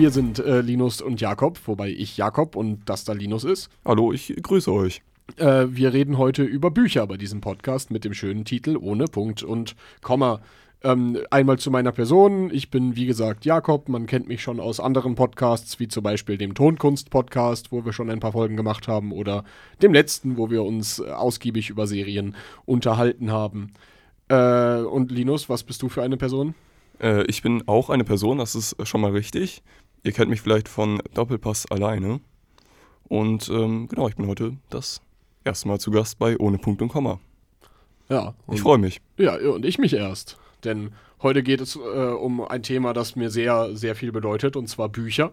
Wir sind äh, Linus und Jakob, wobei ich Jakob und das da Linus ist. Hallo, ich grüße euch. Äh, wir reden heute über Bücher bei diesem Podcast mit dem schönen Titel Ohne Punkt und Komma. Ähm, einmal zu meiner Person. Ich bin, wie gesagt, Jakob. Man kennt mich schon aus anderen Podcasts, wie zum Beispiel dem Tonkunst-Podcast, wo wir schon ein paar Folgen gemacht haben, oder dem letzten, wo wir uns äh, ausgiebig über Serien unterhalten haben. Äh, und Linus, was bist du für eine Person? Äh, ich bin auch eine Person, das ist schon mal richtig. Ihr kennt mich vielleicht von Doppelpass alleine. Und ähm, genau, ich bin heute das erste Mal zu Gast bei Ohne Punkt und Komma. Ja. Ich freue mich. Ja, und ich mich erst. Denn heute geht es äh, um ein Thema, das mir sehr, sehr viel bedeutet, und zwar Bücher.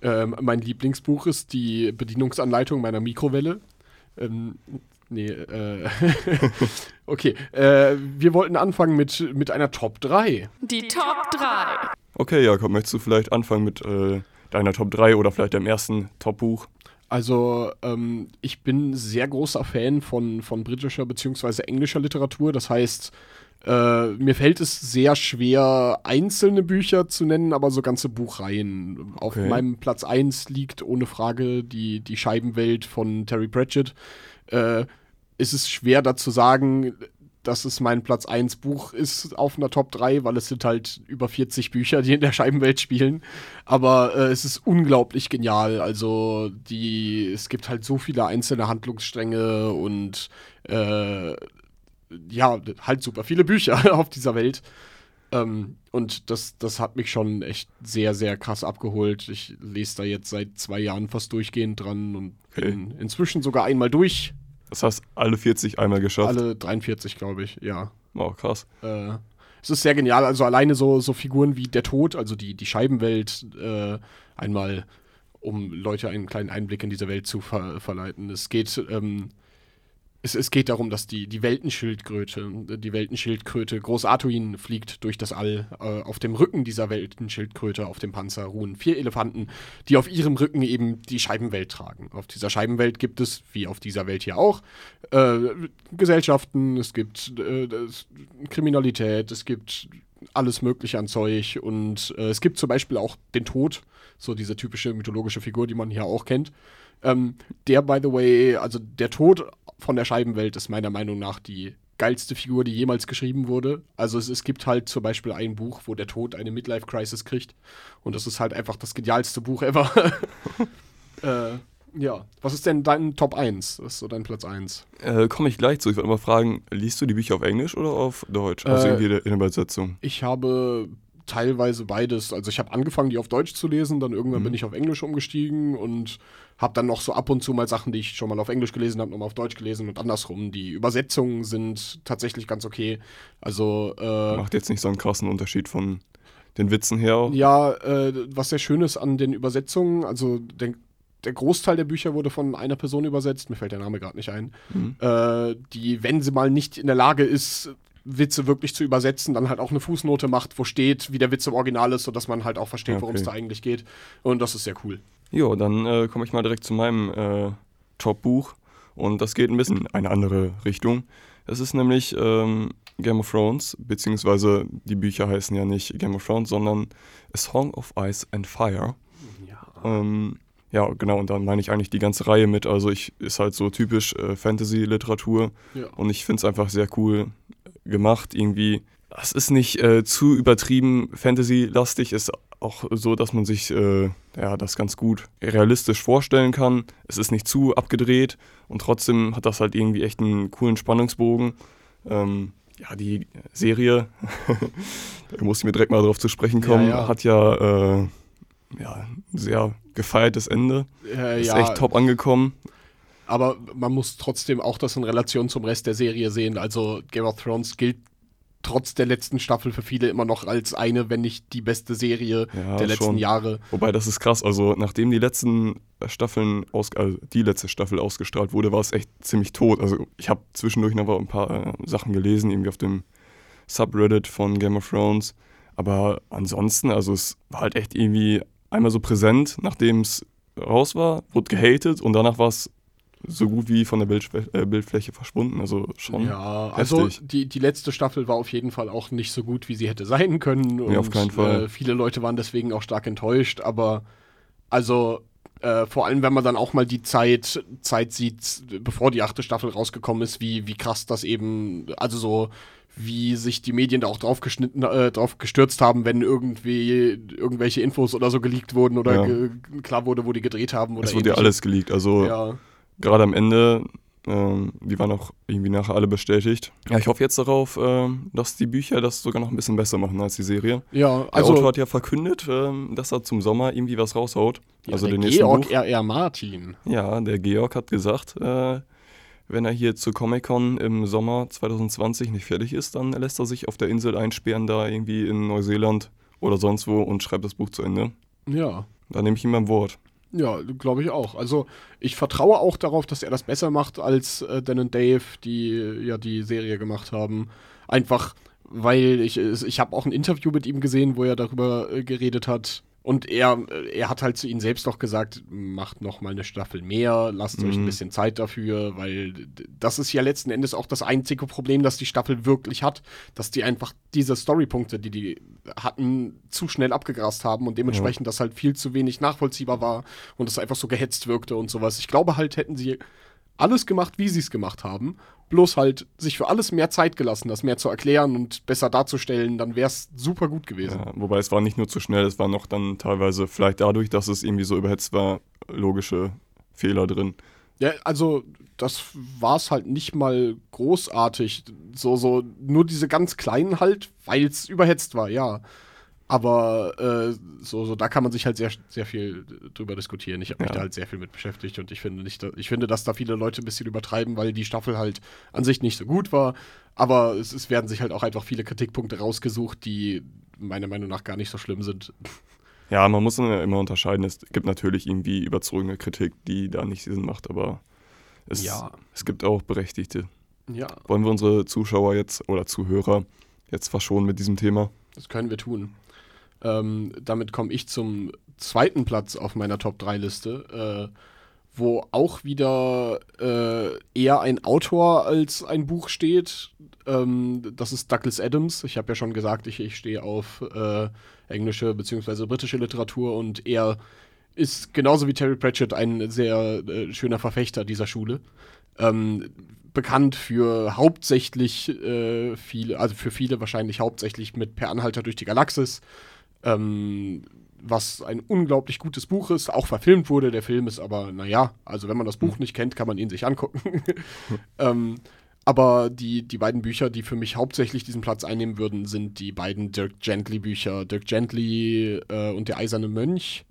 Ähm, mein Lieblingsbuch ist die Bedienungsanleitung meiner Mikrowelle. Ähm, nee, äh, okay. Äh, wir wollten anfangen mit, mit einer Top 3. Die Top 3. Okay, Jakob, möchtest du vielleicht anfangen mit äh, deiner Top 3 oder vielleicht deinem ersten Top-Buch? Also, ähm, ich bin sehr großer Fan von, von britischer bzw. englischer Literatur. Das heißt, äh, mir fällt es sehr schwer, einzelne Bücher zu nennen, aber so ganze Buchreihen. Auf Okay. meinem Platz 1 liegt ohne Frage die, die Scheibenwelt von Terry Pratchett. Äh, ist es schwer da zu sagen, dass es mein Platz 1 Buch ist auf einer Top 3, weil es sind halt über 40 Bücher, die in der Scheibenwelt spielen. Aber äh, es ist unglaublich genial. Also die, es gibt halt so viele einzelne Handlungsstränge und äh, ja, halt super viele Bücher auf dieser Welt. Ähm, und das, das hat mich schon echt sehr, sehr krass abgeholt. Ich lese da jetzt seit zwei Jahren fast durchgehend dran und Okay. bin inzwischen sogar einmal durch. Das heißt, alle 40 einmal geschafft. Alle 43, glaube ich, ja. Oh, krass. Äh, es ist sehr genial. Also alleine so, so Figuren wie der Tod, also die, die Scheibenwelt, äh, einmal, um Leute einen kleinen Einblick in diese Welt zu ver verleiten. Es geht, ähm, es, es geht darum, dass die, die Weltenschildkröte, die Weltenschildkröte Groß Artuin fliegt durch das All. Äh, auf dem Rücken dieser Weltenschildkröte, auf dem Panzer, ruhen vier Elefanten, die auf ihrem Rücken eben die Scheibenwelt tragen. Auf dieser Scheibenwelt gibt es, wie auf dieser Welt hier auch, äh, Gesellschaften, es gibt äh, Kriminalität, es gibt alles Mögliche an Zeug und äh, es gibt zum Beispiel auch den Tod, so diese typische mythologische Figur, die man hier auch kennt. Ähm, der, by the way, also der Tod von der Scheibenwelt ist meiner Meinung nach die geilste Figur, die jemals geschrieben wurde. Also es, es gibt halt zum Beispiel ein Buch, wo der Tod eine Midlife-Crisis kriegt und das ist halt einfach das genialste Buch ever. äh, ja, was ist denn dein Top 1? Das ist so dein Platz 1. Äh, Komme ich gleich zu. Ich wollte mal fragen, liest du die Bücher auf Englisch oder auf Deutsch? Also Äh, irgendwie in der Übersetzung. Ich habe teilweise beides. Also ich habe angefangen, die auf Deutsch zu lesen, dann irgendwann bin ich auf Englisch umgestiegen und habe dann noch so ab und zu mal Sachen, die ich schon mal auf Englisch gelesen habe, nochmal auf Deutsch gelesen und andersrum. Die Übersetzungen sind tatsächlich ganz okay. Also äh, Macht jetzt nicht so einen krassen Unterschied von den Witzen her. ja, äh, was sehr schön ist an den Übersetzungen, also der, der Großteil der Bücher wurde von einer Person übersetzt, mir fällt der Name gerade nicht ein, Mhm. äh, die, wenn sie mal nicht in der Lage ist, Witze wirklich zu übersetzen, dann halt auch eine Fußnote macht, wo steht, wie der Witz im Original ist, sodass man halt auch versteht, Ja, worum es okay. da eigentlich geht. Und das ist sehr cool. Jo, dann äh, komme ich mal direkt zu meinem äh, Top-Buch. Und das geht ein bisschen in eine andere Richtung. Es ist nämlich ähm, Game of Thrones, beziehungsweise die Bücher heißen ja nicht Game of Thrones, sondern A Song of Ice and Fire. Ja. Ähm, ja, genau, und dann meine ich eigentlich die ganze Reihe mit. Also ich ist halt so typisch äh, Fantasy-Literatur ja. und ich finde es einfach sehr cool gemacht. Irgendwie, es ist nicht äh, zu übertrieben Fantasy-lastig, ist auch so, dass man sich äh, ja, das ganz gut realistisch vorstellen kann. Es ist nicht zu abgedreht und trotzdem hat das halt irgendwie echt einen coolen Spannungsbogen. Ähm, ja, die Serie, da muss ich mir direkt mal drauf zu sprechen kommen, Ja, ja. hat ja, äh, ja ein sehr gefeiertes Ende. Äh, Ist ja, echt top angekommen. Aber man muss trotzdem auch das in Relation zum Rest der Serie sehen. Also Game of Thrones gilt trotz der letzten Staffel für viele immer noch als eine, wenn nicht die beste Serie Ja, der letzten schon. Jahre. Wobei, das ist krass. Also, nachdem die letzten Staffeln, aus, also die letzte Staffel ausgestrahlt wurde, war es echt ziemlich tot. Also, ich habe zwischendurch noch ein paar äh, Sachen gelesen, irgendwie auf dem Subreddit von Game of Thrones. Aber ansonsten, also, es war halt echt irgendwie einmal so präsent, nachdem es raus war, wurde gehatet und danach war es so gut wie von der Bildfläche, äh, Bildfläche verschwunden. Also schon. Ja, also heftig. die, die letzte Staffel war auf jeden Fall auch nicht so gut, wie sie hätte sein können. Nee, auf keinen Fall. Äh, viele Leute waren deswegen auch stark enttäuscht, aber also äh, vor allem, wenn man dann auch mal die Zeit, Zeit sieht, bevor die achte Staffel rausgekommen ist, wie, wie krass das eben, also so, wie sich die Medien da auch drauf geschnitten, äh, drauf gestürzt haben, wenn irgendwie irgendwelche Infos oder so geleakt wurden oder Ja. klar wurde, wo die gedreht haben oder es wurde ja alles geleakt. Also Ja. Gerade am Ende, ähm, die waren auch irgendwie nachher alle bestätigt. Ja, ich hoffe jetzt darauf, ähm, dass die Bücher das sogar noch ein bisschen besser machen als die Serie. ja, Der also Autor hat ja verkündet, ähm, dass er zum Sommer irgendwie was raushaut. ja, also der den nächsten Georg. R.R. Martin. Ja, der Georg hat gesagt, äh, wenn er hier zu Comic-Con im Sommer 2020 nicht fertig ist, dann lässt er sich auf der Insel einsperren, da irgendwie in Neuseeland oder sonst wo und schreibt das Buch zu Ende. Ja. Da nehme ich ihm beim Wort. Ja, glaube ich auch. Also ich vertraue auch darauf, dass er das besser macht, als äh, Dan und Dave, die ja die Serie gemacht haben. Einfach, weil ich, ich habe auch ein Interview mit ihm gesehen, wo er darüber äh, geredet hat. Und er, äh, er hat halt zu ihnen selbst auch gesagt, macht noch mal eine Staffel mehr, lasst euch ein Mhm. bisschen Zeit dafür, weil das ist ja letzten Endes auch das einzige Problem, das die Staffel wirklich hat, dass die einfach diese Storypunkte, die die hatten, zu schnell abgegrast haben und dementsprechend das halt viel zu wenig nachvollziehbar war und es einfach so gehetzt wirkte und sowas. Ich glaube halt, hätten sie alles gemacht, wie sie es gemacht haben, bloß halt sich für alles mehr Zeit gelassen, das mehr zu erklären und besser darzustellen, dann wäre es super gut gewesen. Ja, wobei es war nicht nur zu schnell, es war noch dann teilweise vielleicht dadurch, dass es irgendwie so überhetzt war, logische Fehler drin. Ja, also das war es halt nicht mal großartig. So, so, nur diese ganz kleinen halt, weil es überhetzt war, ja. Aber äh, so, so, da kann man sich halt sehr, sehr viel drüber diskutieren. Ich habe mich Ja. da halt sehr viel mit beschäftigt und ich finde nicht, ich finde, dass da viele Leute ein bisschen übertreiben, weil die Staffel halt an sich nicht so gut war. Aber es, es werden sich halt auch einfach viele Kritikpunkte rausgesucht, die meiner Meinung nach gar nicht so schlimm sind. Ja, man muss dann ja immer unterscheiden. Es gibt natürlich irgendwie überzogene Kritik, die da nicht Sinn macht, aber es, Ja. es gibt auch berechtigte. Ja, Wollen wir unsere Zuschauer jetzt oder Zuhörer jetzt verschonen mit diesem Thema? Das können wir tun. Ähm, damit komme ich zum zweiten Platz auf meiner Top 3 Liste, äh, wo auch wieder äh, eher ein Autor als ein Buch steht. Ähm, das ist Douglas Adams. Ich habe ja schon gesagt, ich, ich stehe auf äh, englische bzw. britische Literatur und er ist genauso wie Terry Pratchett ein sehr äh, schöner Verfechter dieser Schule. Ähm, bekannt für hauptsächlich äh, viele, also für viele wahrscheinlich hauptsächlich mit Per Anhalter durch die Galaxis, ähm, was ein unglaublich gutes Buch ist, auch verfilmt wurde. Der Film ist aber, naja, also wenn man das Buch nicht kennt, kann man ihn sich angucken. ähm, aber die, die beiden Bücher, die für mich hauptsächlich diesen Platz einnehmen würden, sind die beiden Dirk Gently Bücher. Dirk Gently äh, und der eiserne Mönch,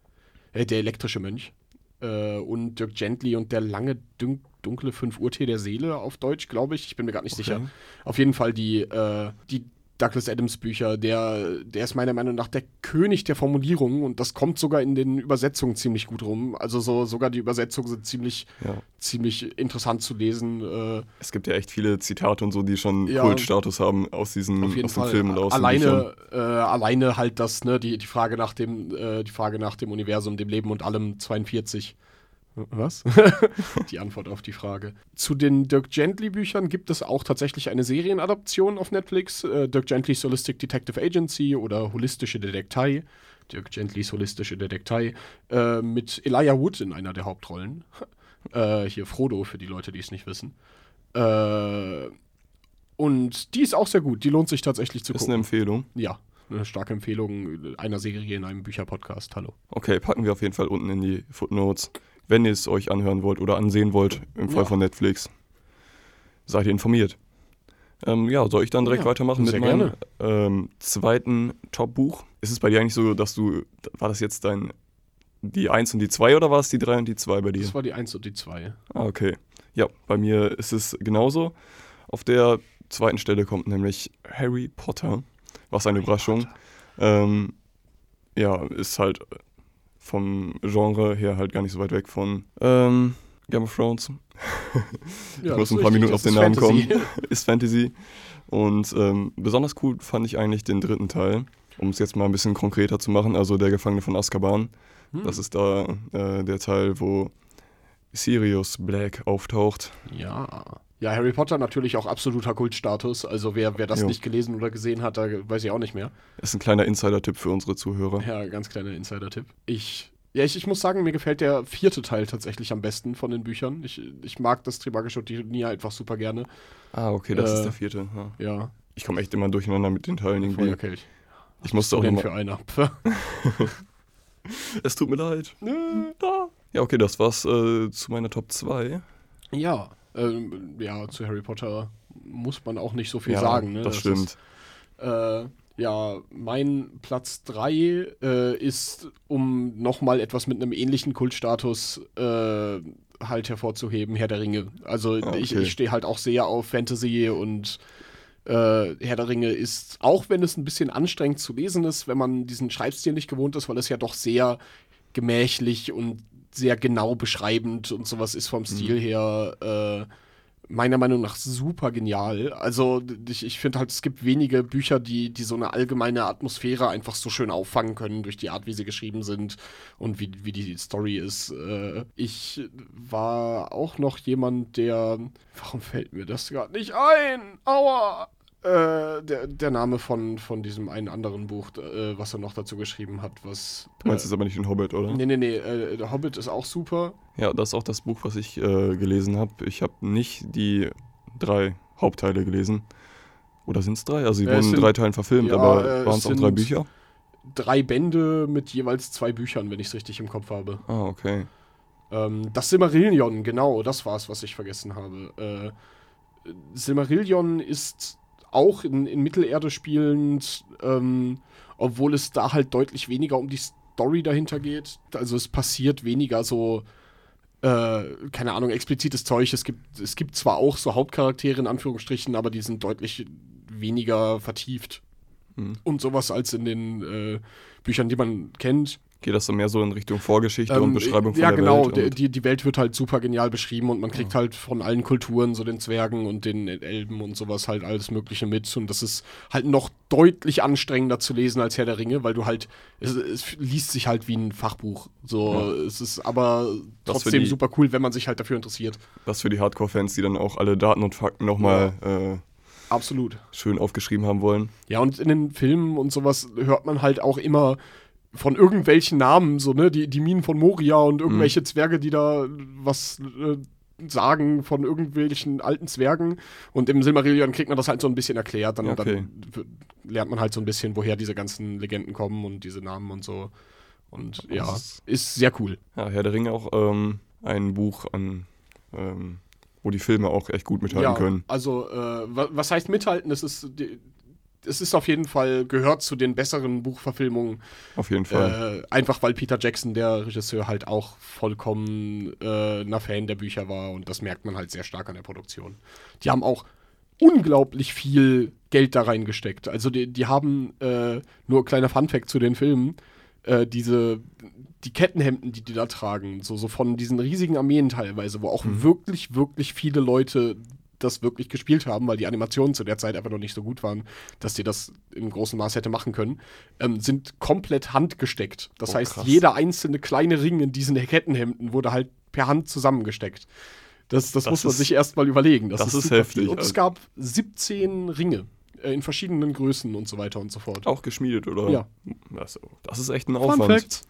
äh, der elektrische Mönch. Äh, und Dirk Gently und der lange dun dunkle 5 Uhr Tee der Seele auf Deutsch, glaube ich. Ich bin mir gar nicht Okay. sicher. Auf jeden Fall die, äh, die Douglas Adams Bücher, der, der ist meiner Meinung nach der König der Formulierungen und das kommt sogar in den Übersetzungen ziemlich gut rum. Also so, sogar die Übersetzungen sind ziemlich, Ja. ziemlich interessant zu lesen. Äh, Es gibt ja echt viele Zitate und so, die schon Ja. Kultstatus haben aus diesen aus Fall. Filmen und aus alleine, äh, alleine halt das, ne, die, die Frage nach dem, äh, die Frage nach dem Universum, dem Leben und allem 42. Was? die Antwort auf die Frage. Zu den Dirk Gently Büchern gibt es auch tatsächlich eine Serienadaption auf Netflix. Äh, Dirk Gentlys Holistic Detective Agency oder Holistische Detektei. Dirk Gentlys Holistische Detektei. Äh, mit Elijah Wood in einer der Hauptrollen. Äh, hier Frodo für die Leute, die es nicht wissen. Äh, und die ist auch sehr gut. Die lohnt sich tatsächlich zu Ist gucken. eine Empfehlung. Ja, eine starke Empfehlung einer Serie in einem Bücherpodcast. Hallo. Okay, packen wir auf jeden Fall unten in die Footnotes. Wenn ihr es euch anhören wollt oder ansehen wollt, im Fall Ja. von Netflix, seid ihr informiert. Ähm, ja, soll ich dann direkt Ja, weitermachen mit meinem ähm, zweiten Top-Buch? Ist es bei dir eigentlich so, dass du, war das jetzt dein, die 1 und die 2 oder war es die 3 und die 2 bei dir? Das war die 1 und die 2. Ah, okay. Ja, bei mir ist es genauso. Auf der zweiten Stelle kommt nämlich Harry Potter. Was eine Überraschung. Ähm, ja, ist halt vom Genre her halt gar nicht so weit weg von ähm, Game of Thrones. Ja, ich muss das ein paar richtig, Minuten auf den Namen Fantasy. kommen. ist Fantasy. Und ähm, besonders cool fand ich eigentlich den dritten Teil. Um es jetzt mal ein bisschen konkreter zu machen. Also der Gefangene von Azkaban. Hm. Das ist da äh, der Teil, wo Sirius Black auftaucht. Ja. Ja, Harry Potter natürlich auch absoluter Kultstatus. Also wer, wer das Jo. nicht gelesen oder gesehen hat, da weiß ich auch nicht mehr. Ist ein kleiner Insider-Tipp für unsere Zuhörer. Ja, ganz kleiner Insider-Tipp. Ich, ja, ich, ich muss sagen, mir gefällt der vierte Teil tatsächlich am besten von den Büchern. Ich, ich mag das Trimagische Turnier einfach super gerne. Ah, okay, das Äh, ist der vierte. Ja. Ja, Ich komme echt immer durcheinander mit den Teilen irgendwie. Feuerkelch. Ich musste auch Denn nochmal. für einer. Es tut mir leid. Da. Ja, okay, das war's äh, zu meiner Top 2. ja, ähm, ja, zu Harry Potter muss man auch nicht so viel ja, sagen. Ne? das ist, stimmt. Äh, ja, mein Platz 3 äh, ist, um nochmal etwas mit einem ähnlichen Kultstatus äh, halt hervorzuheben, Herr der Ringe. Also Ah, ich, okay. ich stehe halt auch sehr auf Fantasy und äh, Herr der Ringe ist, auch wenn es ein bisschen anstrengend zu lesen ist, wenn man diesen Schreibstil nicht gewohnt ist, weil es ja doch sehr gemächlich und sehr genau beschreibend und sowas ist vom Stil her, äh, meiner Meinung nach super genial. Also ich, ich finde halt, es gibt wenige Bücher, die, die so eine allgemeine Atmosphäre einfach so schön auffangen können durch die Art, wie sie geschrieben sind und wie, wie die Story ist. Äh, ich war auch noch jemand, der. Warum fällt mir das gerade nicht ein? Aua! Äh, der, der Name von, von diesem einen anderen Buch, äh, was er noch dazu geschrieben hat, was. Du meinst jetzt aber nicht den Hobbit, oder? Nee, nee, nee, äh, der Hobbit ist auch super. Ja, das ist auch das Buch, was ich äh, gelesen habe. Ich habe nicht die drei Hauptteile gelesen. Oder sind es drei? Also, sie es wurden in drei Teilen verfilmt, ja, aber äh, waren es es auch drei Bücher? Drei Bände mit jeweils zwei Büchern, wenn ich es richtig im Kopf habe. Ah, okay. Ähm, das Silmarillion, genau, das war es, was ich vergessen habe. Äh, Silmarillion ist auch in, in Mittelerde spielend, ähm, obwohl es da halt deutlich weniger um die Story dahinter geht. Also es passiert weniger so, äh, keine Ahnung, explizites Zeug. Es gibt, es gibt zwar auch so Hauptcharaktere in Anführungsstrichen, aber die sind deutlich weniger vertieft. Hm. Und sowas als in den äh, Büchern, die man kennt. Geht das dann mehr so in Richtung Vorgeschichte Ähm, und Beschreibung von ja, der genau. Welt? Die, und- die, die Welt wird halt super genial beschrieben und man kriegt halt von allen Kulturen, so den Zwergen und den Elben und sowas halt alles Mögliche mit. Und das ist halt noch deutlich anstrengender zu lesen als Herr der Ringe, weil du halt, es, es liest sich halt wie ein Fachbuch. So, Ja. es ist aber trotzdem die- super cool, wenn man sich halt dafür interessiert. Das für die Hardcore-Fans, die dann auch alle Daten und Fakten nochmal äh, Absolut. schön aufgeschrieben haben wollen. Ja, und in den Filmen und sowas hört man halt auch immer von irgendwelchen Namen, so, ne, die, die Minen von Moria und irgendwelche Zwerge, die da was äh, sagen von irgendwelchen alten Zwergen. Und im Silmarillion kriegt man das halt so ein bisschen erklärt. Dann, Ja, okay. dann lernt man halt so ein bisschen, woher diese ganzen Legenden kommen und diese Namen und so. Und ja, Das ist- ist sehr cool. Ja, Herr der Ringe auch ähm, ein Buch an, ähm, wo die Filme auch echt gut mithalten ja, können. also, äh, wa- was heißt mithalten? Es ist, die, es ist auf jeden Fall, gehört zu den besseren Buchverfilmungen Auf jeden Fall. Äh, einfach weil Peter Jackson, der Regisseur, halt auch vollkommen äh, ein Fan der Bücher war und das merkt man halt sehr stark an der Produktion. Die haben auch unglaublich viel Geld da reingesteckt. Also die, die haben, äh, nur kleiner Funfact zu den Filmen, äh, diese, die Kettenhemden, die die da tragen, so, so von diesen riesigen Armeen teilweise, wo auch wirklich, wirklich viele Leute das wirklich gespielt haben, weil die Animationen zu der Zeit einfach noch nicht so gut waren, dass die das im großen Maß hätte machen können, ähm, sind komplett handgesteckt. Das Oh, heißt, krass. jeder einzelne kleine Ring in diesen Kettenhemden wurde halt per Hand zusammengesteckt. Das, das, Das muss man ist- sich erstmal überlegen. das ist super heftig. Und es gab 17 Ringe äh, in verschiedenen Größen und so weiter und so fort. Auch geschmiedet, oder? Ja. Das, das ist echt ein Fun Aufwand. Fact.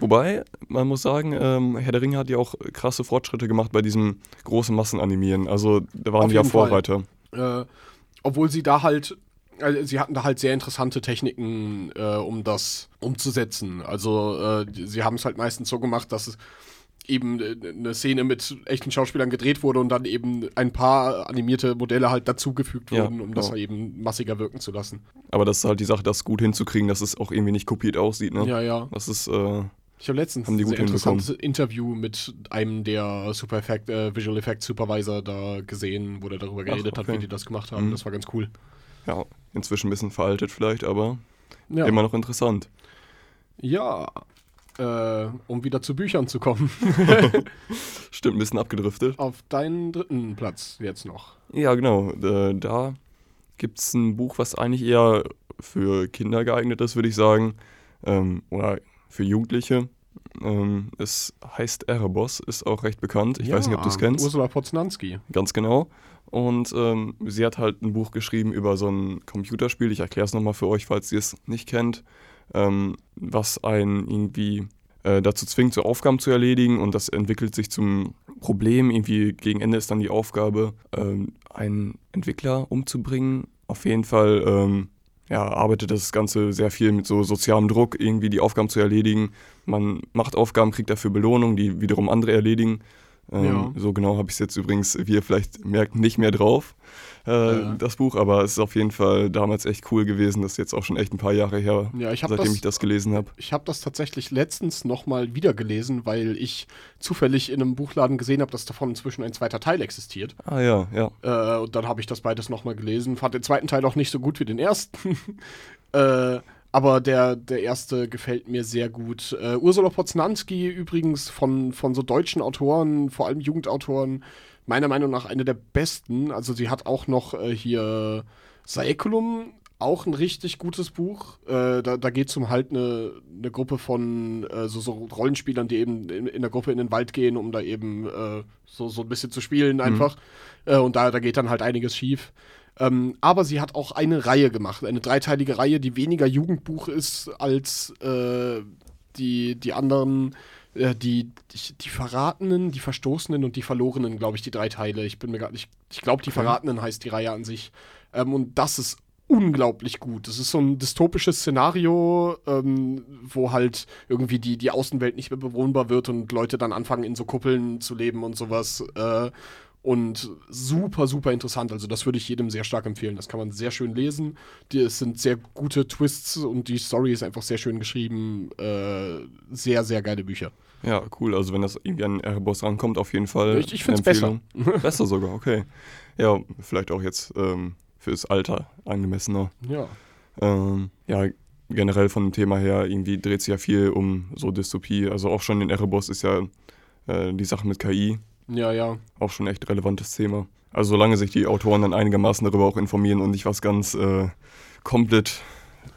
Wobei, man muss sagen, ähm, Herr der Ringe hat ja auch krasse Fortschritte gemacht bei diesem großen Massenanimieren. Also da waren Auf die ja. Vorreiter. Äh, obwohl sie da halt, also sie hatten da halt sehr interessante Techniken, äh, um das umzusetzen. Also äh, sie haben es halt meistens so gemacht, dass es eben äh, eine Szene mit echten Schauspielern gedreht wurde und dann eben ein paar animierte Modelle halt dazugefügt Ja, wurden, um das genau. eben massiger wirken zu lassen. Aber das ist halt die Sache, das gut hinzukriegen, dass es auch irgendwie nicht kopiert aussieht. Ne? Ja, ja. Das ist, äh, Ich habe letztens ein sehr interessantes Interview mit einem der Super Effect, äh, Visual Effects Supervisor da gesehen, wo der darüber geredet hat, okay. wie die das gemacht haben. Mhm. Das war ganz cool. ja, inzwischen ein bisschen veraltet vielleicht, aber Ja, immer noch interessant. ja äh, um wieder zu Büchern zu kommen. Stimmt, ein bisschen abgedriftet. Auf deinen dritten Platz jetzt noch. Ja, genau. Äh, da gibt es ein Buch, was eigentlich eher für Kinder geeignet ist, würde ich sagen. Ähm, oder für Jugendliche. Ähm, es heißt Erebos, ist auch recht bekannt. Ich ja, weiß nicht, ob du es kennst. Ursula Poznanski. Ganz genau. Und ähm, sie hat halt ein Buch geschrieben über so ein Computerspiel. Ich erkläre es nochmal für euch, falls ihr es nicht kennt. Ähm, was einen irgendwie äh, dazu zwingt, so Aufgaben zu erledigen. Und das entwickelt sich zum Problem. Irgendwie gegen Ende ist dann die Aufgabe, ähm, einen Entwickler umzubringen. Auf jeden Fall ähm, ja, arbeitet das Ganze sehr viel mit so sozialem Druck, irgendwie die Aufgaben zu erledigen. Man macht Aufgaben, kriegt dafür Belohnung, die wiederum andere erledigen. Ähm, ja. So genau habe ich es jetzt übrigens, wie ihr vielleicht merkt, nicht mehr drauf, äh, ja. das Buch, aber es ist auf jeden Fall damals echt cool gewesen. Das ist jetzt auch schon echt ein paar Jahre her, ja, ich seitdem das, ich das gelesen habe. Ich habe das tatsächlich letztens nochmal wieder gelesen, weil ich zufällig in einem Buchladen gesehen habe, dass davon inzwischen ein zweiter Teil existiert. Ah ja, ja. Äh, und dann habe ich das beides nochmal gelesen. Fand den zweiten Teil auch nicht so gut wie den ersten. äh, aber der, der erste gefällt mir sehr gut. Uh, Ursula Poznanski übrigens von, von so deutschen Autoren, vor allem Jugendautoren, meiner Meinung nach eine der besten. Also sie hat auch noch äh, hier Saeculum, auch ein richtig gutes Buch. Äh, da da geht es um halt eine, eine Gruppe von äh, so, so, Rollenspielern, die eben in, in, der Gruppe in den Wald gehen, um da eben äh, so, so ein bisschen zu spielen mhm. einfach. Mhm. und da, da geht dann halt einiges schief. Ähm, aber sie hat auch eine Reihe gemacht, eine dreiteilige Reihe, die weniger Jugendbuch ist als äh, die, die anderen, äh, die, die, die, Verratenen, die Verstoßenen und die Verlorenen, glaube ich, die drei Teile. Ich bin mir gar nicht, ich glaube, die Verratenen heißt die Reihe an sich. Ähm, und das ist unglaublich gut. Das ist so ein dystopisches Szenario, ähm, wo halt irgendwie die, die Außenwelt nicht mehr bewohnbar wird und Leute dann anfangen, in so Kuppeln zu leben und sowas. Äh, und super, super interessant. Also das würde ich jedem sehr stark empfehlen. Das kann man sehr schön lesen. Die, es sind sehr gute Twists und die Story ist einfach sehr schön geschrieben. Äh, sehr, sehr geile Bücher. Ja, cool. Also wenn das irgendwie an Erebos rankommt, auf jeden Fall. Ich, ich finde es besser. besser sogar, okay. Ja, vielleicht auch jetzt ähm, fürs Alter angemessener. Ja. Ähm, ja, generell von dem Thema her, irgendwie dreht sich ja viel um so Dystopie. Also auch schon in Erebos ist ja äh, die Sache mit KI ja, ja. Auch schon echt relevantes Thema. Also solange sich die Autoren dann einigermaßen darüber auch informieren und nicht was ganz äh, komplett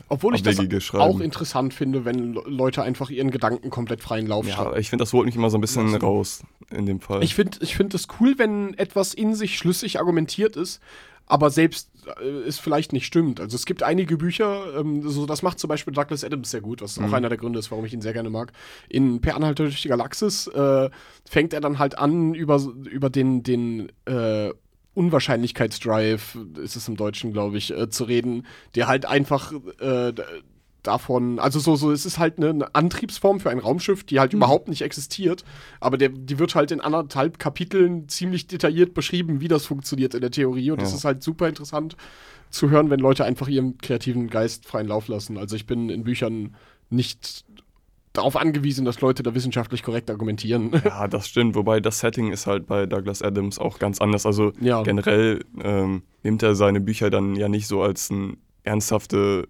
obwohl ich das auch interessant finde, wenn Leute einfach ihren Gedanken komplett freien Lauf Ja, ich finde, das holt mich immer so ein bisschen also, raus in dem Fall. Ich finde ich find es cool, wenn etwas in sich schlüssig argumentiert ist, aber selbst äh, es vielleicht nicht stimmt. Also es gibt einige Bücher, ähm, so das macht zum Beispiel Douglas Adams sehr gut, was mhm. auch einer der Gründe ist, warum ich ihn sehr gerne mag. In Per Anhalter durch die Galaxis äh, fängt er dann halt an, über, über den, den äh, Unwahrscheinlichkeitsdrive, ist es im Deutschen, glaube ich, äh, zu reden, der halt einfach äh, davon, also so, so, es ist halt eine, eine Antriebsform für ein Raumschiff, die halt mhm. überhaupt nicht existiert, aber der, die wird halt in anderthalb Kapiteln ziemlich detailliert beschrieben, wie das funktioniert in der Theorie und ja. das ist halt super interessant zu hören, wenn Leute einfach ihren kreativen Geist freien Lauf lassen. Also ich bin in Büchern nicht darauf angewiesen, dass Leute da wissenschaftlich korrekt argumentieren. Ja, das stimmt. Wobei das Setting ist halt bei Douglas Adams auch ganz anders. Also ja. generell ähm, nimmt er seine Bücher dann ja nicht so als eine ernsthafte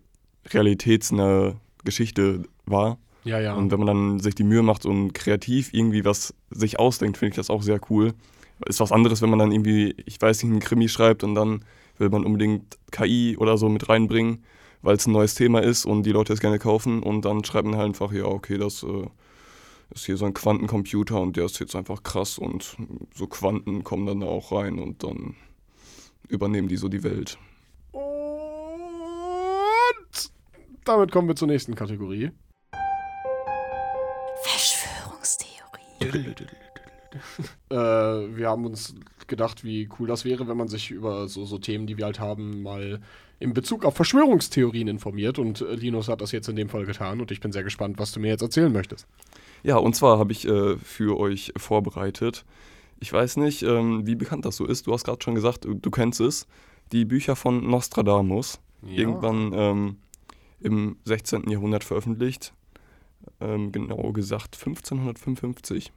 realitätsnahe Geschichte wahr. Ja, ja. Und wenn man dann sich die Mühe macht und kreativ irgendwie was sich ausdenkt, finde ich das auch sehr cool. Ist was anderes, wenn man dann irgendwie, ich weiß nicht, einen Krimi schreibt und dann will man unbedingt KI oder so mit reinbringen, weil es ein neues Thema ist und die Leute es gerne kaufen und dann schreibt man halt einfach, ja, okay, das äh, ist hier so ein Quantencomputer und der ist jetzt einfach krass und so Quanten kommen dann da auch rein und dann übernehmen die so die Welt damit kommen wir zur nächsten Kategorie. Verschwörungstheorie. äh, wir haben uns gedacht, wie cool das wäre, wenn man sich über so, so Themen, die wir halt haben, mal in Bezug auf Verschwörungstheorien informiert. Und äh, Linus hat das jetzt in dem Fall getan und ich bin sehr gespannt, was du mir jetzt erzählen möchtest. Ja, und zwar habe ich äh, für euch vorbereitet. Ich weiß nicht, ähm, wie bekannt das so ist. Du hast gerade schon gesagt, du, du, kennst es. Die Bücher von Nostradamus. Ja. Irgendwann ähm, im 16. Jahrhundert veröffentlicht. Ähm, genau gesagt 1555.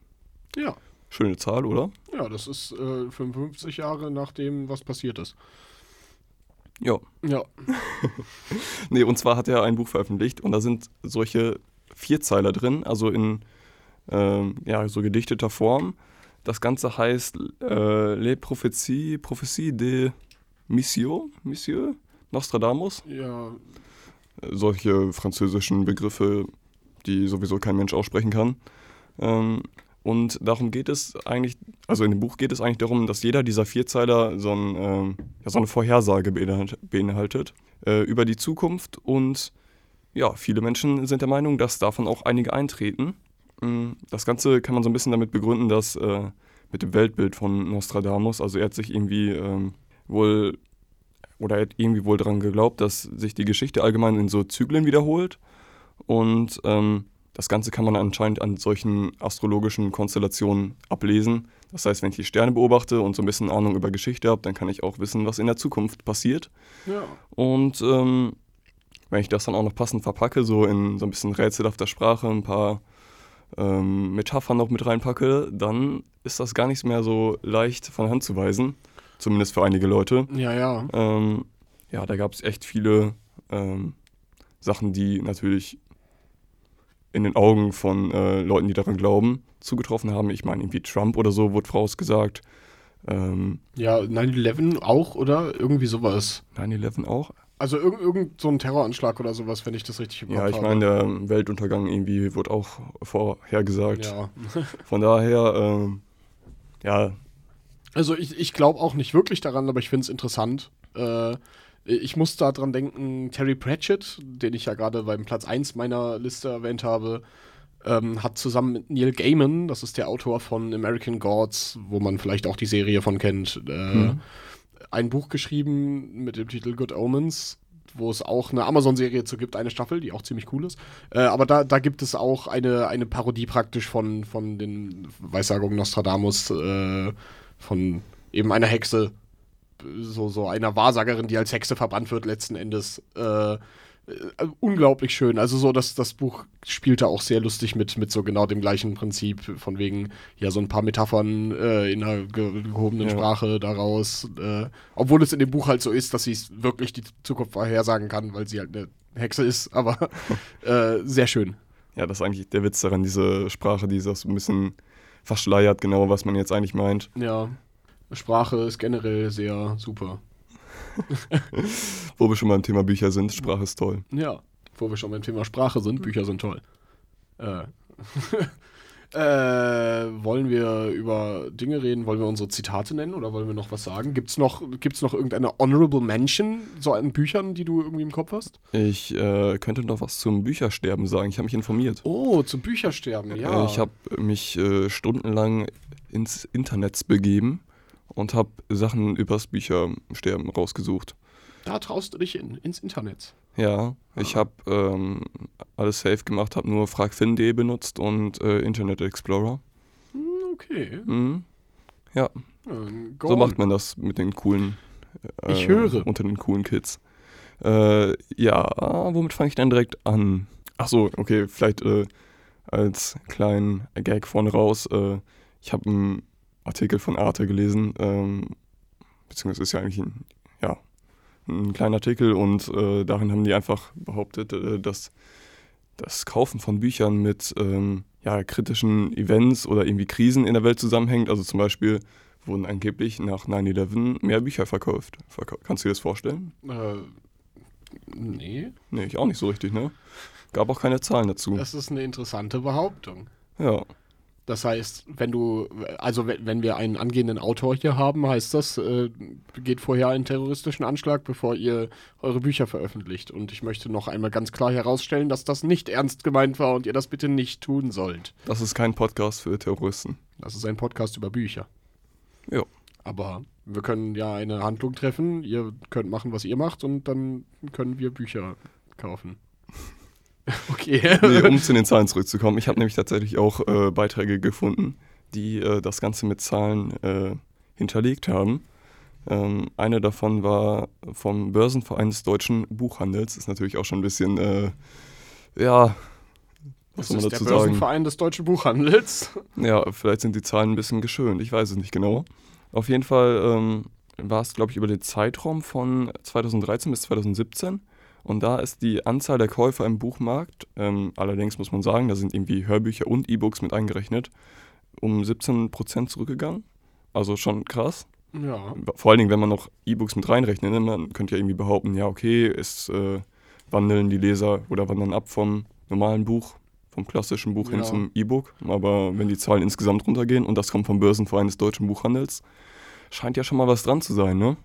Ja. Schöne Zahl, oder? Ja, das ist äh, 55 Jahre nach dem, was passiert ist. Ja. Ja. nee, und zwar hat er ein Buch veröffentlicht und da sind solche Vierzeiler drin, also in ähm, ja, so gedichteter Form. Das Ganze heißt äh, Les Prophéties, Prophéties de Monsieur, Monsieur Nostradamus. Ja, solche französischen Begriffe die sowieso kein Mensch aussprechen kann. Ähm, und darum geht es eigentlich, also in dem Buch geht es eigentlich darum, dass jeder dieser Vierzeiler so, ein, ähm, ja, so eine Vorhersage beinhalt- beinhaltet äh, über die Zukunft. Und ja, viele Menschen sind der Meinung, dass davon auch einige eintreten. Mm, Das Ganze kann man so ein bisschen damit begründen, dass äh, mit dem Weltbild von Nostradamus, also er hat sich irgendwie ähm, wohl, oder er hat irgendwie wohl daran geglaubt, dass sich die Geschichte allgemein in so Zyklen wiederholt. Und ähm, das Ganze kann man anscheinend an solchen astrologischen Konstellationen ablesen. Das heißt, wenn ich die Sterne beobachte und so ein bisschen Ahnung über Geschichte habe, dann kann ich auch wissen, was in der Zukunft passiert. Ja. Und ähm, wenn ich das dann auch noch passend verpacke, so in so ein bisschen rätselhafter Sprache, ein paar ähm, Metaphern noch mit reinpacke, dann ist das gar nicht mehr so leicht von Hand zu weisen. Zumindest für einige Leute. Ja, ja. Ähm, ja, da gab es echt viele ähm, Sachen, die natürlich in den Augen von äh, Leuten, die daran glauben, zugetroffen haben. Ich meine, irgendwie Trump oder so wurde vorausgesagt. Ähm, Ja, 9-11 auch, oder? Irgendwie sowas. 9-11 auch. Also irg irgend so ein Terroranschlag oder sowas, wenn ich das richtig im Ja, ich habe. meine, der Weltuntergang irgendwie wurde auch vorhergesagt. Ja. Von daher, ähm, ja, Also ich, ich glaube auch nicht wirklich daran, aber ich finde es interessant. Äh, ich muss da dran denken, Terry Pratchett, den ich ja gerade beim Platz 1 meiner Liste erwähnt habe, ähm, hat zusammen mit Neil Gaiman, das ist der Autor von American Gods, wo man vielleicht auch die Serie von kennt, äh, ein Buch geschrieben mit dem Titel Good Omens, wo es auch eine Amazon-Serie zu gibt, eine Staffel, die auch ziemlich cool ist. Äh, aber da, da gibt es auch eine, eine Parodie praktisch von, von den Weissagungen Nostradamus, äh, von eben einer Hexe, so, so einer Wahrsagerin, die als Hexe verbannt wird letzten Endes. Äh, äh, unglaublich schön. Also so, dass das Buch spielte auch sehr lustig mit, mit so genau dem gleichen Prinzip, von wegen, ja, so ein paar Metaphern äh, in einer ge gehobenen Ja. Sprache daraus. Äh, obwohl es in dem Buch halt so ist, dass sie wirklich die Zukunft vorhersagen kann, weil sie halt eine Hexe ist, aber äh, sehr schön. ja, das ist eigentlich der Witz daran, diese Sprache, die das so ein bisschen verschleiert, genau, was man jetzt eigentlich meint. Ja. Sprache ist generell sehr super. Wo wir schon beim Thema Bücher sind, Sprache ist toll. Ja, wo wir schon beim Thema Sprache sind, Bücher sind toll. Äh. äh, wollen wir über Dinge reden? Wollen wir unsere Zitate nennen oder wollen wir noch was sagen? Gibt es noch, gibt's noch irgendeine Honorable Mention so an Büchern, die du irgendwie im Kopf hast? Ich äh, könnte noch was zum Büchersterben sagen. Ich habe mich informiert. Oh, zu Büchersterben, ja. Äh, ich habe mich äh, stundenlang ins Internet begeben und habe Sachen übers Büchersterben rausgesucht. da traust du dich in, ins Internet. Ja, ich habe ähm, alles safe gemacht, habe nur fragfin.de benutzt und äh, Internet Explorer. Hm, okay. Mhm. Ja, so macht man das mit den coolen. Äh, Ich höre. Unter den coolen Kids. Äh, ja, womit fange ich dann direkt an? Ach so, okay, vielleicht äh, als kleinen Gag vorne raus. Äh, ich habe einen Artikel von Arte gelesen, ähm, beziehungsweise ist ja eigentlich ein, ja, ein kleiner Artikel und äh, darin haben die einfach behauptet, äh, dass das Kaufen von Büchern mit ähm, ja, kritischen Events oder irgendwie Krisen in der Welt zusammenhängt. Also zum Beispiel wurden angeblich nach 9-11 mehr Bücher verkauft. Verkau Kannst du dir das vorstellen? Äh, nee, Nee, ich auch nicht so richtig, ne? Gab auch keine Zahlen dazu. das ist eine interessante Behauptung. ja. Das heißt, wenn du, also wenn, wir einen angehenden Autor hier haben, heißt das, äh, geht vorher einen terroristischen Anschlag, bevor ihr eure Bücher veröffentlicht. Und ich möchte noch einmal ganz klar herausstellen, dass das nicht ernst gemeint war und ihr das bitte nicht tun sollt. Das ist kein Podcast für Terroristen. Das ist ein Podcast über Bücher. Ja. Aber wir können ja eine Handlung treffen, ihr könnt machen, was ihr macht und dann können wir Bücher kaufen. okay. Nee, um zu den Zahlen zurückzukommen. Ich habe nämlich tatsächlich auch äh, Beiträge gefunden, die äh, das Ganze mit Zahlen äh, hinterlegt haben. Ähm, eine davon war vom Börsenverein des deutschen Buchhandels. Ist natürlich auch schon ein bisschen, äh, ja, Das was soll man ist der dazu sagen? Börsenverein des deutschen Buchhandels. Ja, vielleicht sind die Zahlen ein bisschen geschönt, ich weiß es nicht genau. Auf jeden Fall ähm, war es, glaube ich, über den Zeitraum von 2013 bis 2017. Und da ist die Anzahl der Käufer im Buchmarkt, ähm, allerdings muss man sagen, da sind irgendwie Hörbücher und E-Books mit eingerechnet, um 17% zurückgegangen. Also schon krass. Ja. Vor allen Dingen, wenn man noch E-Books mit reinrechnet. Ne? Man könnte ja irgendwie behaupten, ja, okay, es äh, wandeln die Leser oder wandern ab vom normalen Buch vom klassischen Buch hin Ja. zum E-Book. Aber wenn die Zahlen insgesamt runtergehen und das kommt vom Börsenverein des deutschen Buchhandels, scheint ja schon mal was dran zu sein, ne?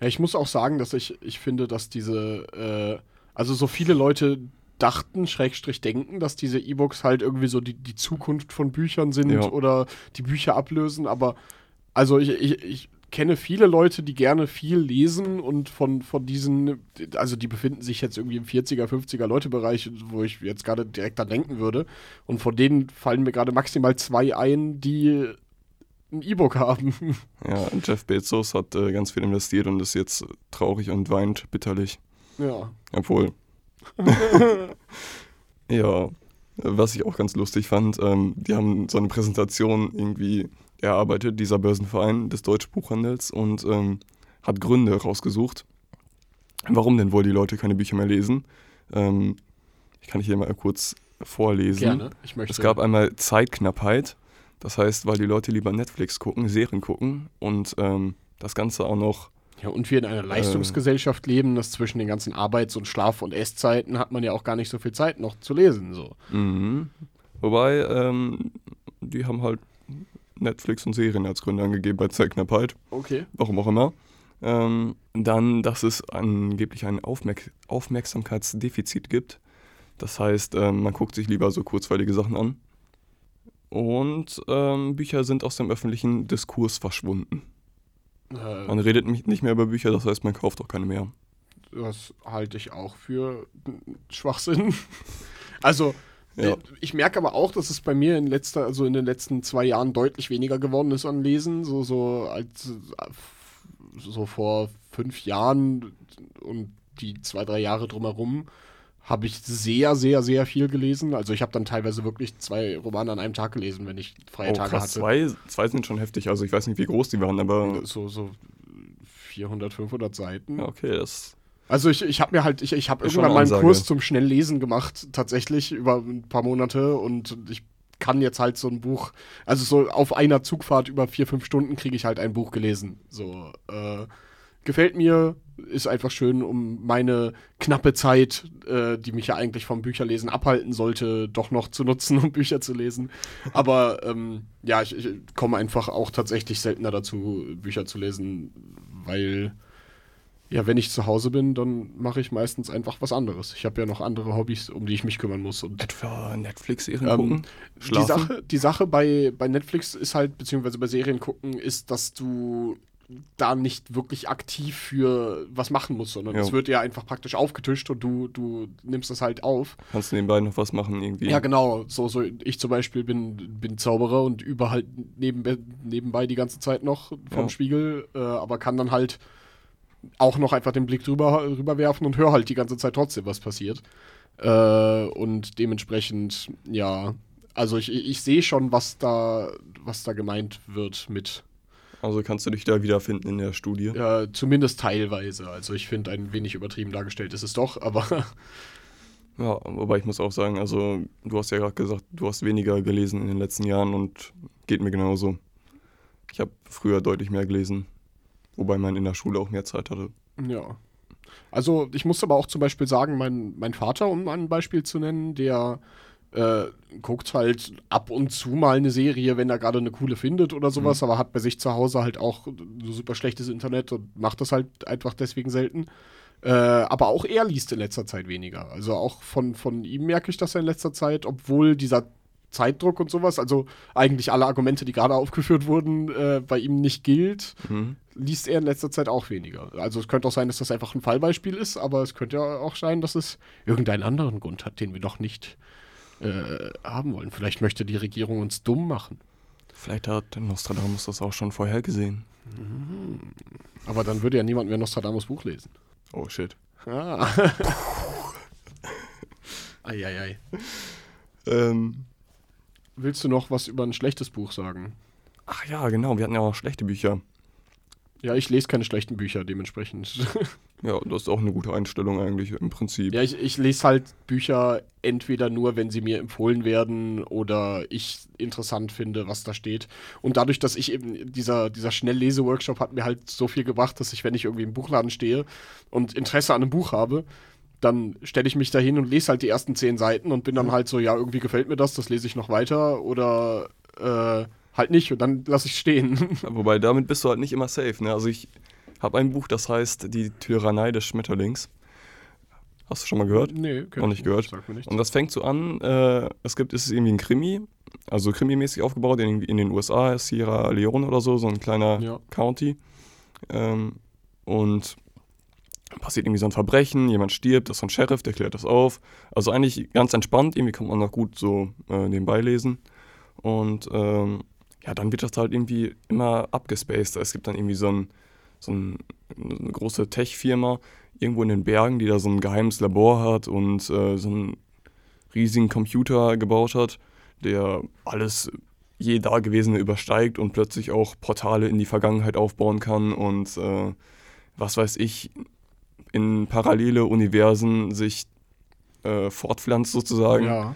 Ja, ich muss auch sagen, dass ich, ich finde, dass diese, äh, also so viele Leute dachten, Schrägstrich denken, dass diese E-Books halt irgendwie so die, die Zukunft von Büchern sind Ja. oder die Bücher ablösen, aber also ich, ich, ich kenne viele Leute, die gerne viel lesen und von, von diesen, also die befinden sich jetzt irgendwie im 40er, 50er Leute-Bereich, wo ich jetzt gerade direkt dran denken würde. Und von denen fallen mir gerade maximal zwei ein, die ein E-Book haben. Ja, Jeff Bezos hat äh, ganz viel investiert und ist jetzt traurig und weint bitterlich. ja. Obwohl. ja, was ich auch ganz lustig fand, ähm, die haben so eine Präsentation irgendwie erarbeitet, dieser Börsenverein des Deutschen Buchhandels, und ähm, hat Gründe rausgesucht, warum denn wohl die Leute keine Bücher mehr lesen. Ähm, ich kann hier mal kurz vorlesen. Gerne. Ich möchte. Es gab einmal Zeitknappheit, das heißt, weil die Leute lieber Netflix gucken, Serien gucken und ähm, das Ganze auch noch Ja, und wir in einer Leistungsgesellschaft leben, dass zwischen den ganzen Arbeits- und Schlaf- und Esszeiten hat man ja auch gar nicht so viel Zeit noch zu lesen. So. Mhm. Wobei, ähm, die haben halt Netflix und Serien als Gründe angegeben bei Zeitknappheit, Okay. warum auch immer. Ähm, dann, dass es angeblich ein Aufmerk Aufmerksamkeitsdefizit gibt. Das heißt, ähm, man guckt sich lieber so kurzweilige Sachen an. Und ähm, Bücher sind aus dem öffentlichen Diskurs verschwunden. Man Äh, redet mich- nicht mehr über Bücher, das heißt, man kauft auch keine mehr. das halte ich auch für Schwachsinn. Also, Ja. äh, ich merke aber auch, dass es bei mir in letzter, also in den letzten zwei Jahren deutlich weniger geworden ist an Lesen. So, so als äh, so vor fünf Jahren und die zwei, drei Jahre drumherum habe ich sehr, sehr, sehr viel gelesen. Also ich habe dann teilweise wirklich zwei Romane an einem Tag gelesen, wenn ich freie Oh, Tage krass, hatte. zwei, zwei sind schon heftig. Also ich weiß nicht, wie groß die waren, aber So, so 400, 500 Seiten. ja, okay, das Also ich, ich habe mir halt, ich, ich habe irgendwann mal einen. Kurs zum Schnelllesen gemacht, tatsächlich über ein paar Monate und ich kann jetzt halt so ein Buch, also so auf einer Zugfahrt über vier, fünf Stunden kriege ich halt ein Buch gelesen. So, äh, gefällt mir, ist einfach schön, um meine knappe Zeit, äh, die mich ja eigentlich vom Bücherlesen abhalten sollte, doch noch zu nutzen, um Bücher zu lesen. Aber ähm, ja, ich, ich komme einfach auch tatsächlich seltener dazu, Bücher zu lesen, weil ja, wenn ich zu Hause bin, dann mache ich meistens einfach was anderes. Ich habe ja noch andere Hobbys, um die ich mich kümmern muss. Und etwa Netflix-Serien Ähm, gucken, die schlafen. Sache, die Sache bei, bei Netflix ist halt, beziehungsweise bei Serien gucken, ist, dass du da nicht wirklich aktiv für was machen musst, sondern es wird ja einfach praktisch aufgetischt und du, du nimmst das halt auf. Kannst du nebenbei noch was machen irgendwie? Ja, genau. So, so ich zum Beispiel bin, bin Zauberer und übe halt nebenbei, nebenbei die ganze Zeit noch vom Ja. Spiegel, äh, aber kann dann halt auch noch einfach den Blick drüber, rüberwerfen und höre halt die ganze Zeit trotzdem, was passiert. Äh, und dementsprechend, ja, also ich, ich sehe schon, was da, was da gemeint wird mit, Also kannst du dich da wiederfinden in der Studie. äh, zumindest teilweise. Also ich finde, ein wenig übertrieben dargestellt ist es doch, aber Ja, wobei ich muss auch sagen, also du hast ja gerade gesagt, du hast weniger gelesen in den letzten Jahren und geht mir genauso. Ich habe früher deutlich mehr gelesen, wobei man in der Schule auch mehr Zeit hatte. Ja. Also ich muss aber auch zum Beispiel sagen, mein, mein Vater, um ein Beispiel zu nennen, der äh, guckt halt ab und zu mal eine Serie, wenn er gerade eine coole findet oder sowas, aber hat bei sich zu Hause halt auch so super schlechtes Internet und macht das halt einfach deswegen selten. Äh, aber auch er liest in letzter Zeit weniger. Also auch von, von ihm merke ich das in letzter Zeit, obwohl dieser Zeitdruck und sowas, also eigentlich alle Argumente, die gerade aufgeführt wurden, äh, bei ihm nicht gilt, Mhm. liest er in letzter Zeit auch weniger. Also es könnte auch sein, dass das einfach ein Fallbeispiel ist, aber es könnte ja auch sein, dass es irgendeinen anderen Grund hat, den wir doch nicht äh, haben wollen. Vielleicht möchte die Regierung uns dumm machen. Vielleicht hat Nostradamus das auch schon vorher gesehen. Aber dann würde ja niemand mehr Nostradamus Buch lesen. Oh shit. Ah. Eieiei. Ähm, Willst du noch was über ein schlechtes Buch sagen? ach ja, genau, wir hatten ja auch schlechte Bücher. Ja, ich lese keine schlechten Bücher, dementsprechend. Ja, das ist auch eine gute Einstellung eigentlich im Prinzip. ja, ich, ich lese halt Bücher entweder nur, wenn sie mir empfohlen werden oder ich interessant finde, was da steht. Und dadurch, dass ich eben, dieser, dieser Schnelllese-Workshop hat mir halt so viel gebracht, dass ich, wenn ich irgendwie im Buchladen stehe und Interesse an einem Buch habe, dann stelle ich mich da hin und lese halt die ersten zehn Seiten und bin dann halt so, ja, irgendwie gefällt mir das, das lese ich noch weiter oder äh, halt nicht und dann lasse ich stehen. Wobei damit bist du halt nicht immer safe. Ne? Also ich habe ein Buch, das heißt Die Tyrannei des Schmetterlings. Hast du schon mal gehört? nee, Noch ich nicht gehört. Nichts. Und das fängt so an, äh, es gibt, es ist irgendwie ein Krimi, also krimimäßig aufgebaut, in, in den USA, Sierra Leone oder so, so ein kleiner Ja. County. Ähm, und passiert irgendwie so ein Verbrechen, jemand stirbt, das ist so ein Sheriff, der klärt das auf. Also eigentlich ganz entspannt, irgendwie kann man noch gut so äh, nebenbei lesen. Und ähm, ja, dann wird das halt irgendwie immer abgespaced. Es gibt dann irgendwie so, ein, so ein, eine große Tech-Firma irgendwo in den Bergen, die da so ein geheimes Labor hat und äh, so einen riesigen Computer gebaut hat, der alles je Dagewesene übersteigt und plötzlich auch Portale in die Vergangenheit aufbauen kann und äh, was weiß ich, in parallele Universen sich äh, fortpflanzt sozusagen. ja.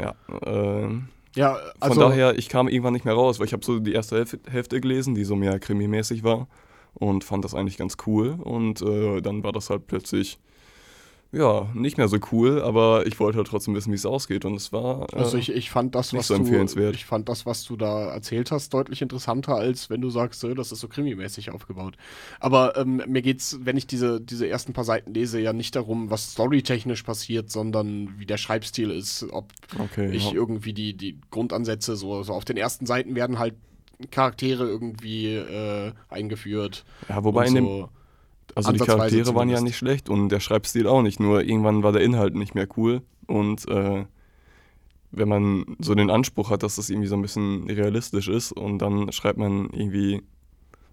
Ja, äh, Ja, von also daher, ich kam irgendwann nicht mehr raus, weil ich habe so die erste Hälf Hälfte gelesen, die so mehr krimimäßig war und fand das eigentlich ganz cool und äh, dann war das halt plötzlich ja, nicht mehr so cool, aber ich wollte halt trotzdem wissen, wie es ausgeht und es war äh, Also ich, ich fand das, was so du, empfehlenswert. ich fand das, was du da erzählt hast, deutlich interessanter, als wenn du sagst, äh, das ist so krimimäßig aufgebaut. Aber ähm, mir geht's, wenn ich diese, diese ersten paar Seiten lese, ja nicht darum, was storytechnisch passiert, sondern wie der Schreibstil ist, ob okay, ich ja. irgendwie die, die Grundansätze, so, so auf den ersten Seiten werden halt Charaktere irgendwie äh, eingeführt. ja, wobei in dem, so. Also die Charaktere waren ja nicht schlecht und der Schreibstil auch nicht, nur irgendwann war der Inhalt nicht mehr cool und äh, wenn man so den Anspruch hat, dass das irgendwie so ein bisschen realistisch ist und dann schreibt man irgendwie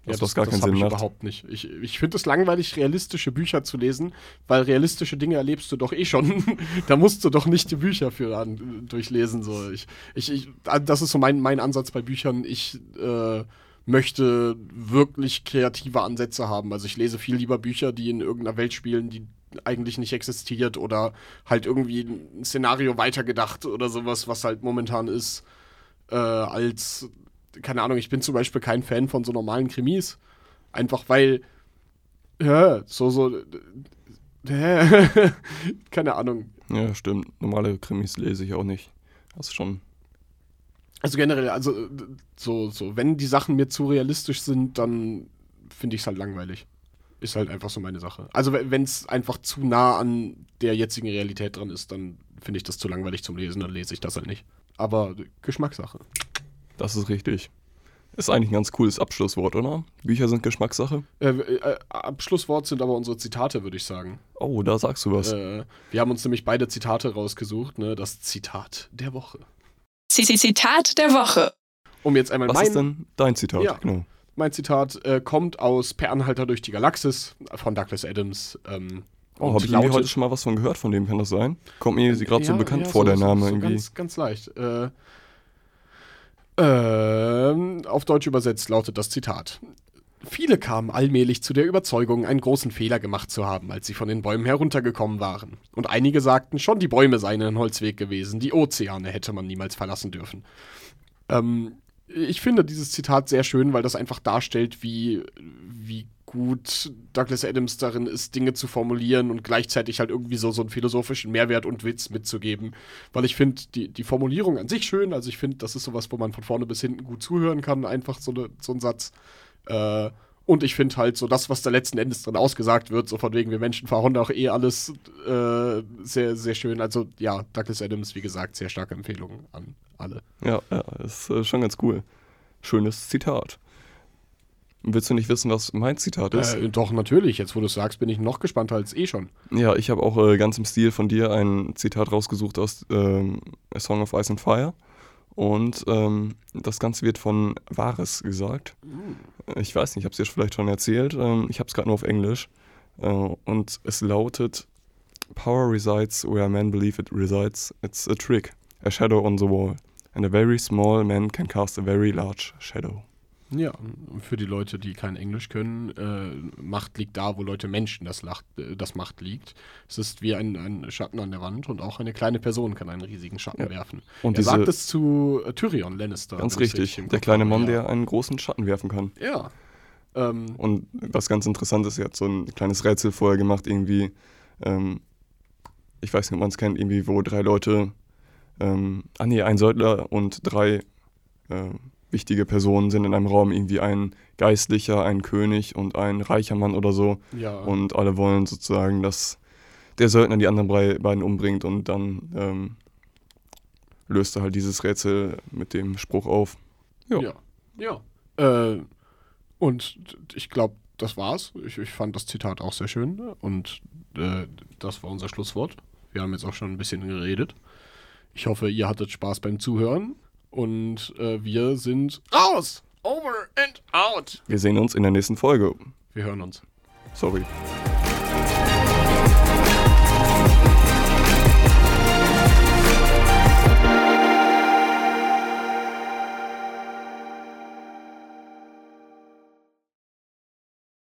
was, was gar keinen hab Sinn ich macht. überhaupt nicht. Ich, ich finde es langweilig, realistische Bücher zu lesen, weil realistische Dinge erlebst du doch eh schon. da musst du doch nicht die Bücher für an, durchlesen. So. Ich, ich, ich, das ist so mein, mein Ansatz bei Büchern. Ich äh, möchte wirklich kreative Ansätze haben. Also ich lese viel lieber Bücher, die in irgendeiner Welt spielen, die eigentlich nicht existiert oder halt irgendwie ein Szenario weitergedacht oder sowas, was halt momentan ist, äh, als keine Ahnung, ich bin zum Beispiel kein Fan von so normalen Krimis. Einfach weil, ja, so, so, keine Ahnung. Ja, stimmt. Normale Krimis lese ich auch nicht. Hast schon. Also generell, also so, so, wenn die Sachen mir zu realistisch sind, dann finde ich es halt langweilig. Ist halt einfach so meine Sache. Also wenn es einfach zu nah an der jetzigen Realität dran ist, dann finde ich das zu langweilig zum Lesen, dann lese ich das halt nicht. Aber Geschmackssache. Das ist richtig. Ist eigentlich ein ganz cooles Abschlusswort, oder? Bücher sind Geschmackssache. Äh, äh, Abschlusswort sind aber unsere Zitate, würde ich sagen. Oh, da sagst du was. Äh, wir haben uns nämlich beide Zitate rausgesucht, ne? Das Zitat der Woche. Zitat der Woche. Um jetzt einmal was mein, ist denn dein Zitat? Ja. Genau. mein Zitat äh, kommt aus Per Anhalter durch die Galaxis von Douglas Adams. Ähm, Oh, habe ich irgendwie lautet- heute schon mal was von gehört von dem, kann das sein? Kommt mir gerade so Ja, bekannt ja, vor, der so, Name so, irgendwie. Ganz, ganz leicht. Äh, ähm, auf Deutsch übersetzt lautet das Zitat. Viele kamen allmählich zu der Überzeugung, einen großen Fehler gemacht zu haben, als sie von den Bäumen heruntergekommen waren. Und einige sagten, schon die Bäume seien ein Holzweg gewesen, die Ozeane hätte man niemals verlassen dürfen. Ähm, ich finde dieses Zitat sehr schön, weil das einfach darstellt, wie, wie gut Douglas Adams darin ist, Dinge zu formulieren und gleichzeitig halt irgendwie so, so einen philosophischen Mehrwert und Witz mitzugeben. Weil ich finde die, die Formulierung an sich schön, also ich finde, das ist sowas, wo man von vorne bis hinten gut zuhören kann, einfach so, ne, so ein Satz. Äh, und ich finde halt so das, was da letzten Endes drin ausgesagt wird, so von wegen, wir Menschen verhauen auch eh alles äh, sehr, sehr schön. Also ja, Douglas Adams, wie gesagt, sehr starke Empfehlung an alle. Ja, ja, ist äh, schon ganz cool. Schönes Zitat. Willst du nicht wissen, was mein Zitat ist? Äh, doch, natürlich. Jetzt, wo du es sagst, bin ich noch gespannter als eh schon. Ja, ich habe auch äh, ganz im Stil von dir ein Zitat rausgesucht aus ähm, A Song of Ice and Fire. Und ähm, das Ganze wird von Vares gesagt. Ich weiß nicht, ich habe es dir vielleicht schon erzählt. Ähm, ich habe es gerade nur auf Englisch. Äh, und es lautet: Power resides where men believe it resides. It's a trick, a shadow on the wall. And a very small man can cast a very large shadow. Ja, und für die Leute, die kein Englisch können, äh, Macht liegt da, wo Leute Menschen das, Lacht, äh, das Macht liegt. Es ist wie ein, ein Schatten an der Wand und auch eine kleine Person kann einen riesigen Schatten Ja. werfen. Und er sagt es zu äh, Tyrion Lannister. Ganz richtig. Der Kopf kleine Mann, der einen großen Schatten werfen kann. Ja. Ähm, Und was ganz interessant ist, er hat so ein kleines Rätsel vorher gemacht, irgendwie, ähm, ich weiß nicht, ob man es kennt, irgendwie, wo drei Leute, ähm, ah nee, ein Söldner und drei äh, wichtige Personen sind in einem Raum, irgendwie ein Geistlicher, ein König und ein reicher Mann oder so. Ja. Und alle wollen sozusagen, dass der Söldner die anderen beiden umbringt und dann ähm, löst er halt dieses Rätsel mit dem Spruch auf. Ja. Ja. Ja. Äh, und ich glaube, das war's. Ich, ich fand das Zitat auch sehr schön. Und äh, das war unser Schlusswort. Wir haben jetzt auch schon ein bisschen geredet. Ich hoffe, ihr hattet Spaß beim Zuhören. Und äh, wir sind raus! Over and out! Wir sehen uns in der nächsten Folge. Wir hören uns. Sorry.